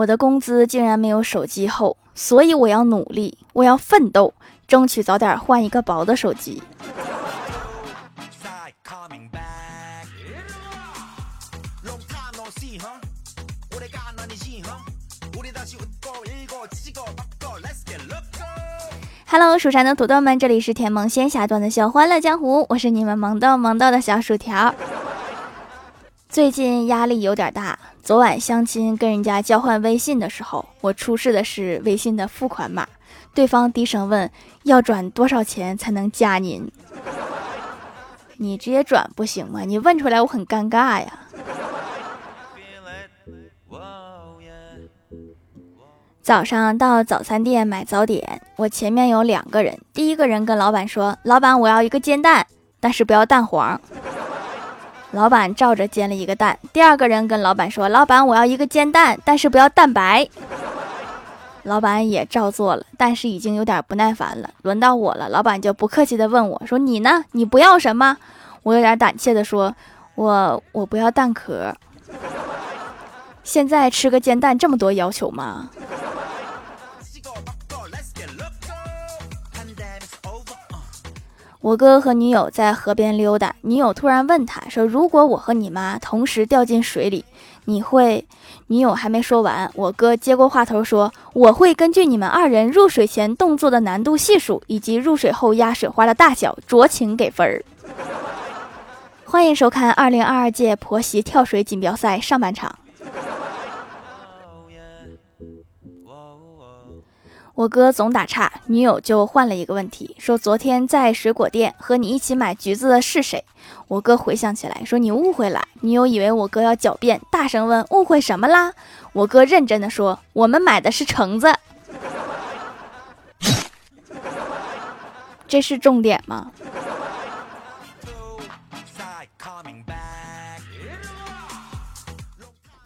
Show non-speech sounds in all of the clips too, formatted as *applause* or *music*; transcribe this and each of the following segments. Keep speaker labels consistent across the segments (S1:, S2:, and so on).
S1: 我的工资竟然没有手机厚，所以我要努力，我要奋斗，争取早点换一个薄的手机。Hello，蜀山的土豆们，这里是甜萌仙侠段的小欢乐江湖，我是你们萌豆萌豆的小薯条。最近压力有点大，昨晚相亲跟人家交换微信的时候，我出示的是微信的付款码，对方低声问要转多少钱才能加您？你直接转不行吗？你问出来我很尴尬呀。早上到早餐店买早点，我前面有两个人。第一个人跟老板说：“老板，我要一个煎蛋，但是不要蛋黄。”老板照着煎了一个蛋。第二个人跟老板说：“老板，我要一个煎蛋，但是不要蛋白。”老板也照做了，但是已经有点不耐烦了。轮到我了，老板就不客气的问我说：“你呢？你不要什么？”我有点胆怯的说：“我我不要蛋壳。”现在吃个煎蛋这么多要求吗？我哥和女友在河边溜达，女友突然问他说：“如果我和你妈同时掉进水里，你会？”女友还没说完，我哥接过话头说：“我会根据你们二人入水前动作的难度系数以及入水后压水花的大小酌情给分儿。*laughs* ”欢迎收看二零二二届婆媳跳水锦标赛上半场。我哥总打岔，女友就换了一个问题，说：“昨天在水果店和你一起买橘子的是谁？”我哥回想起来，说：“你误会了。”女友以为我哥要狡辩，大声问：“误会什么啦？”我哥认真的说：“我们买的是橙子。*laughs* ”这是重点吗？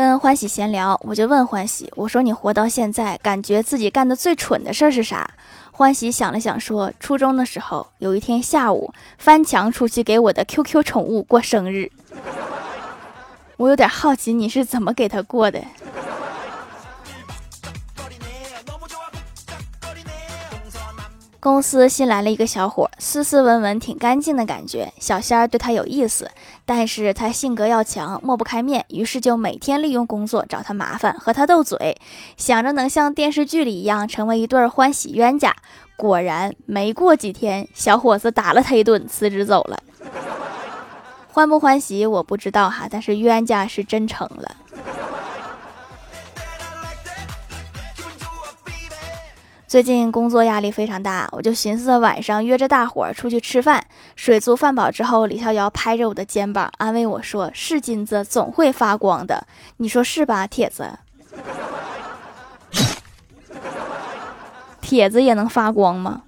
S1: 跟欢喜闲聊，我就问欢喜：“我说你活到现在，感觉自己干的最蠢的事儿是啥？”欢喜想了想说：“初中的时候，有一天下午，翻墙出去给我的 QQ 宠物过生日。*laughs* ”我有点好奇你是怎么给它过的。公司新来了一个小伙，斯斯文文，挺干净的感觉。小仙儿对他有意思，但是他性格要强，抹不开面，于是就每天利用工作找他麻烦，和他斗嘴，想着能像电视剧里一样成为一对欢喜冤家。果然，没过几天，小伙子打了他一顿，辞职走了。欢不欢喜我不知道哈，但是冤家是真成了。最近工作压力非常大，我就寻思晚上约着大伙儿出去吃饭。水足饭饱之后，李逍遥拍着我的肩膀安慰我说：“是金子总会发光的，你说是吧，铁子？*laughs* 铁子也能发光吗？”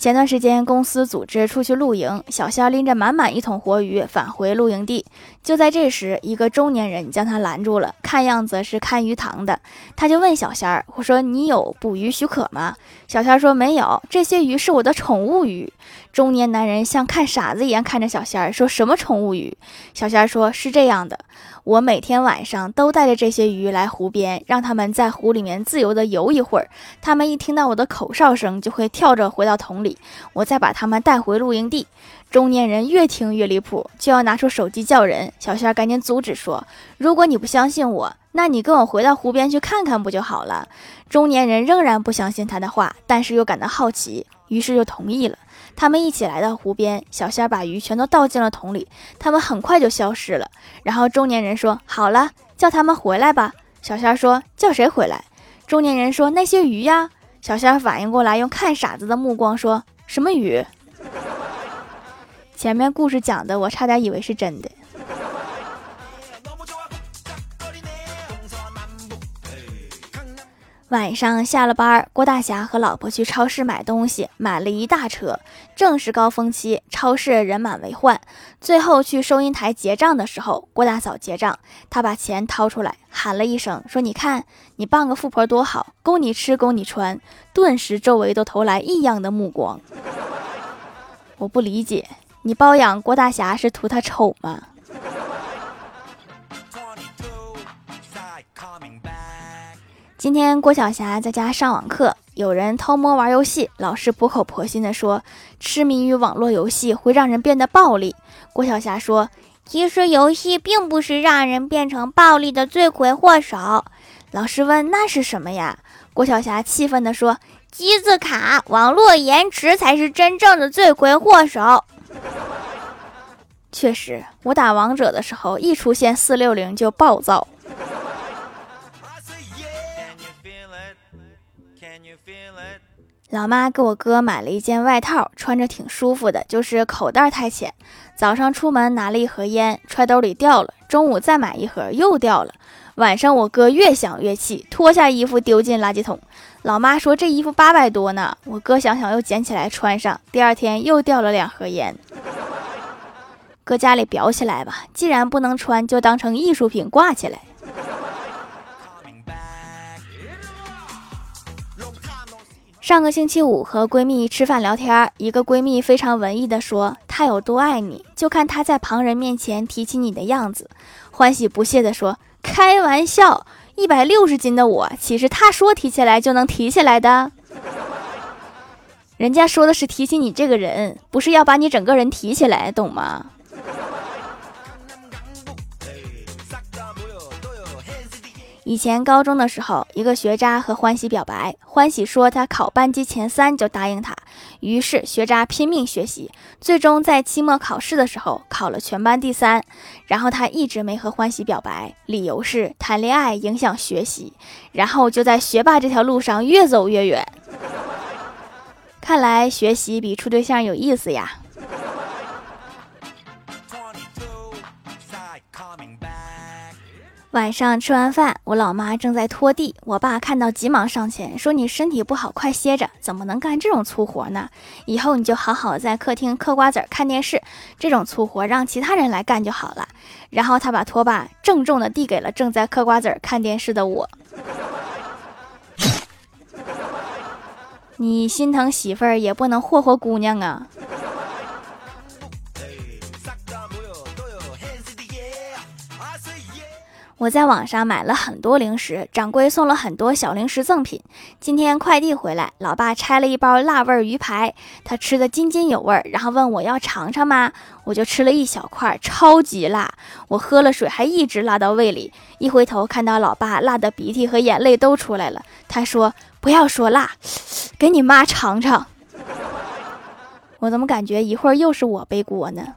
S1: 前段时间公司组织出去露营，小仙拎着满满一桶活鱼返回露营地。就在这时，一个中年人将他拦住了，看样子是看鱼塘的。他就问小仙儿：“我说你有捕鱼许可吗？”小仙儿说：“没有，这些鱼是我的宠物鱼。”中年男人像看傻子一样看着小仙儿，说什么宠物鱼？小仙儿说：“是这样的，我每天晚上都带着这些鱼来湖边，让他们在湖里面自由的游一会儿。他们一听到我的口哨声，就会跳着回到桶里，我再把他们带回露营地。”中年人越听越离谱，就要拿出手机叫人。小仙儿赶紧阻止说：“如果你不相信我，那你跟我回到湖边去看看不就好了？”中年人仍然不相信他的话，但是又感到好奇，于是就同意了。他们一起来到湖边，小仙儿把鱼全都倒进了桶里，他们很快就消失了。然后中年人说：“好了，叫他们回来吧。”小仙儿说：“叫谁回来？”中年人说：“那些鱼呀。”小仙反应过来，用看傻子的目光说：“什么雨？” *laughs* 前面故事讲的，我差点以为是真的。晚上下了班，郭大侠和老婆去超市买东西，买了一大车。正是高峰期，超市人满为患。最后去收银台结账的时候，郭大嫂结账，她把钱掏出来，喊了一声，说：“你看，你傍个富婆多好，供你吃，供你穿。”顿时周围都投来异样的目光。我不理解。你包养郭大侠是图他丑吗？今天郭晓霞在家上网课，有人偷摸玩游戏，老师苦口婆心地说，痴迷于网络游戏会让人变得暴力。郭晓霞说，其实游戏并不是让人变成暴力的罪魁祸首。老师问，那是什么呀？郭晓霞气愤地说，机子卡，网络延迟才是真正的罪魁祸首。确实，我打王者的时候，一出现四六零就暴躁。老妈给我哥买了一件外套，穿着挺舒服的，就是口袋太浅。早上出门拿了一盒烟，揣兜里掉了。中午再买一盒，又掉了。晚上我哥越想越气，脱下衣服丢进垃圾桶。老妈说这衣服八百多呢，我哥想想又捡起来穿上。第二天又掉了两盒烟。搁家里裱起来吧，既然不能穿，就当成艺术品挂起来。上个星期五和闺蜜吃饭聊天，一个闺蜜非常文艺的说：“他有多爱你，就看他在旁人面前提起你的样子。”欢喜不屑的说：“开玩笑，一百六十斤的我，岂是他说提起来就能提起来的？*laughs* 人家说的是提起你这个人，不是要把你整个人提起来，懂吗？”以前高中的时候，一个学渣和欢喜表白，欢喜说他考班级前三就答应他，于是学渣拼命学习，最终在期末考试的时候考了全班第三。然后他一直没和欢喜表白，理由是谈恋爱影响学习，然后就在学霸这条路上越走越远。*laughs* 看来学习比处对象有意思呀。晚上吃完饭，我老妈正在拖地，我爸看到急忙上前说：“你身体不好，快歇着，怎么能干这种粗活呢？以后你就好好在客厅嗑瓜子儿、看电视，这种粗活让其他人来干就好了。”然后他把拖把郑重地递给了正在嗑瓜子儿、看电视的我。*laughs* 你心疼媳妇儿也不能霍霍姑娘啊！我在网上买了很多零食，掌柜送了很多小零食赠品。今天快递回来，老爸拆了一包辣味鱼排，他吃的津津有味，然后问我要尝尝吗？我就吃了一小块，超级辣，我喝了水还一直辣到胃里。一回头看到老爸辣的鼻涕和眼泪都出来了，他说：“不要说辣，给你妈尝尝。*laughs* ”我怎么感觉一会儿又是我背锅呢？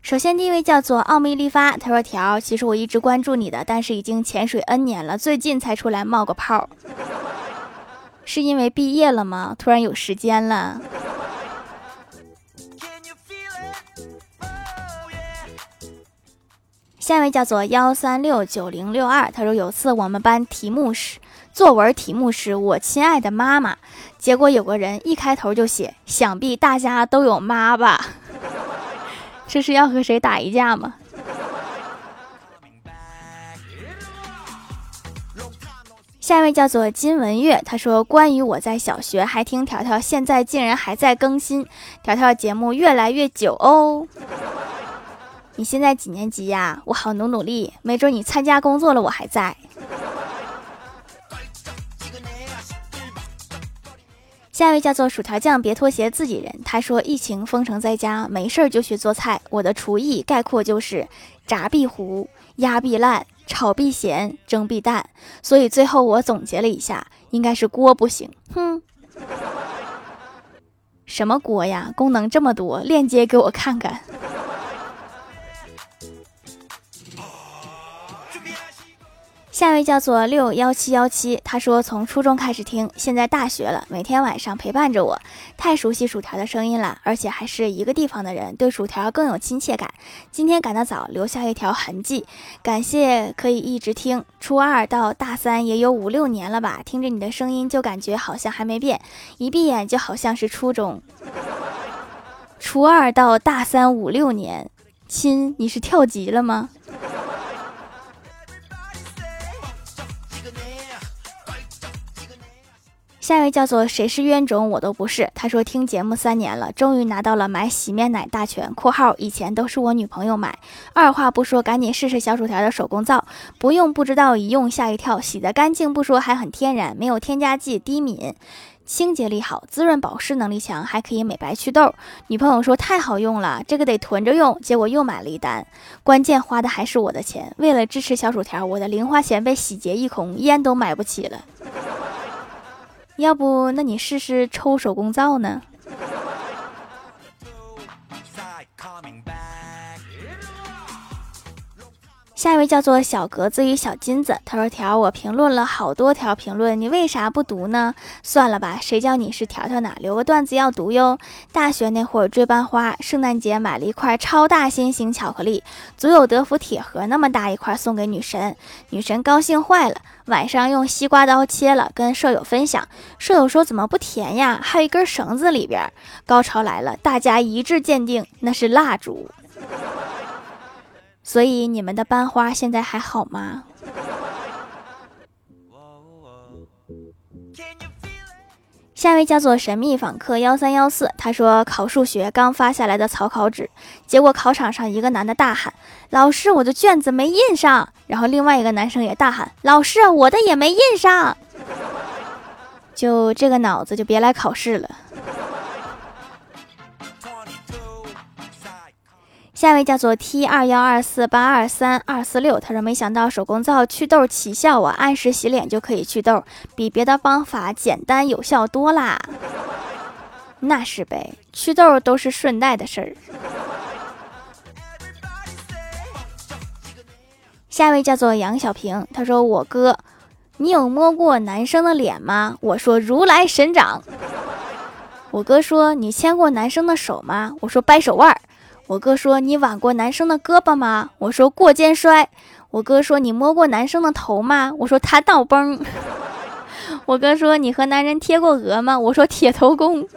S1: 首先，第一位叫做奥秘立发，他说：“条，其实我一直关注你的，但是已经潜水 N 年了，最近才出来冒个泡，是因为毕业了吗？突然有时间了。”下一位叫做幺三六九零六二，他说：“有次我们班题目是作文，题目是我亲爱的妈妈，结果有个人一开头就写，想必大家都有妈吧。”这是要和谁打一架吗？下一位叫做金文月，他说：“关于我在小学还听条条，现在竟然还在更新条条节目，越来越久哦。你现在几年级呀？我好努努力，没准你参加工作了，我还在。”下一位叫做薯条酱，别拖鞋，自己人。他说：“疫情封城在家，没事儿就学做菜。我的厨艺概括就是炸必糊、压必烂、炒必咸、蒸必淡。所以最后我总结了一下，*laughs* 应该是锅不行。哼，什么锅呀？功能这么多，链接给我看看。”下一位叫做六幺七幺七，他说从初中开始听，现在大学了，每天晚上陪伴着我，太熟悉薯条的声音了，而且还是一个地方的人，对薯条更有亲切感。今天赶得早，留下一条痕迹，感谢可以一直听。初二到大三也有五六年了吧，听着你的声音就感觉好像还没变，一闭眼就好像是初中。*laughs* 初二到大三五六年，亲，你是跳级了吗？下一位叫做谁是冤种我都不是。他说听节目三年了，终于拿到了买洗面奶大全（括号以前都是我女朋友买）。二话不说，赶紧试试小薯条的手工皂，不用不知道，一用吓一跳，洗得干净不说，还很天然，没有添加剂，低敏，清洁力好，滋润保湿能力强，还可以美白祛痘。女朋友说太好用了，这个得囤着用。结果又买了一单，关键花的还是我的钱。为了支持小薯条，我的零花钱被洗劫一空，烟都买不起了。要不，那你试试抽手工皂呢？下一位叫做小格子与小金子，他说：“条，我评论了好多条评论，你为啥不读呢？算了吧，谁叫你是条条呢？留个段子要读哟。大学那会儿追班花，圣诞节买了一块超大心形巧克力，足有德芙铁盒那么大一块，送给女神，女神高兴坏了。晚上用西瓜刀切了，跟舍友分享，舍友说怎么不甜呀？还有一根绳子里边。高潮来了，大家一致鉴定那是蜡烛。”所以你们的班花现在还好吗？下一位叫做神秘访客幺三幺四，他说考数学刚发下来的草稿纸，结果考场上一个男的大喊：“老师，我的卷子没印上。”然后另外一个男生也大喊：“老师，我的也没印上。”就这个脑子就别来考试了。下一位叫做 T 二幺二四八二三二四六，他说没想到手工皂祛痘奇效啊，按时洗脸就可以祛痘，比别的方法简单有效多啦。那是呗，祛痘都是顺带的事儿。下一位叫做杨小平，他说我哥，你有摸过男生的脸吗？我说如来神掌。我哥说你牵过男生的手吗？我说掰手腕。我哥说：“你挽过男生的胳膊吗？”我说：“过肩摔。”我哥说：“你摸过男生的头吗？”我说：“弹倒崩。” *laughs* 我哥说：“你和男人贴过额吗？”我说：“铁头功。”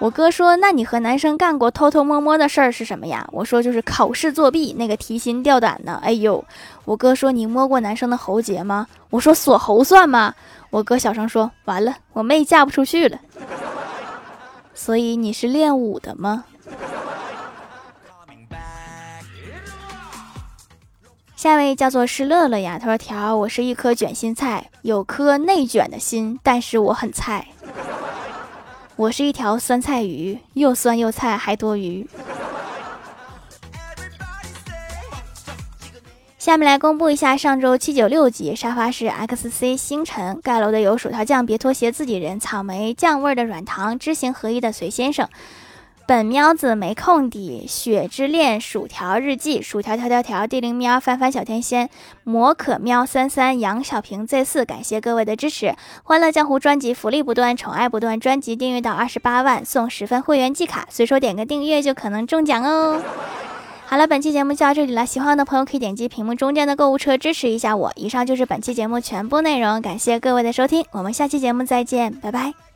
S1: 我哥说：“那你和男生干过偷偷摸摸的事儿是什么呀？”我说：“就是考试作弊，那个提心吊胆的。”哎呦，我哥说：“你摸过男生的喉结吗？”我说：“锁喉算吗？”我哥小声说：“完了，我妹嫁不出去了。”所以你是练武的吗？下一位叫做是乐乐呀，他说：“条，我是一颗卷心菜，有颗内卷的心，但是我很菜。我是一条酸菜鱼，又酸又菜还多余。”下面来公布一下上周七九六集沙发是 XC 星辰盖楼的有薯条酱、别拖鞋、自己人、草莓酱味的软糖、知行合一的随先生。本喵子没空的雪之恋薯条日记薯条条条条地灵喵翻翻小天仙魔可喵三三杨小平 Z 四感谢各位的支持，欢乐江湖专辑福利不断，宠爱不断，专辑订阅到二十八万送十份会员季卡，随手点个订阅就可能中奖哦。好了，本期节目就到这里了，喜欢的朋友可以点击屏幕中间的购物车支持一下我。以上就是本期节目全部内容，感谢各位的收听，我们下期节目再见，拜拜。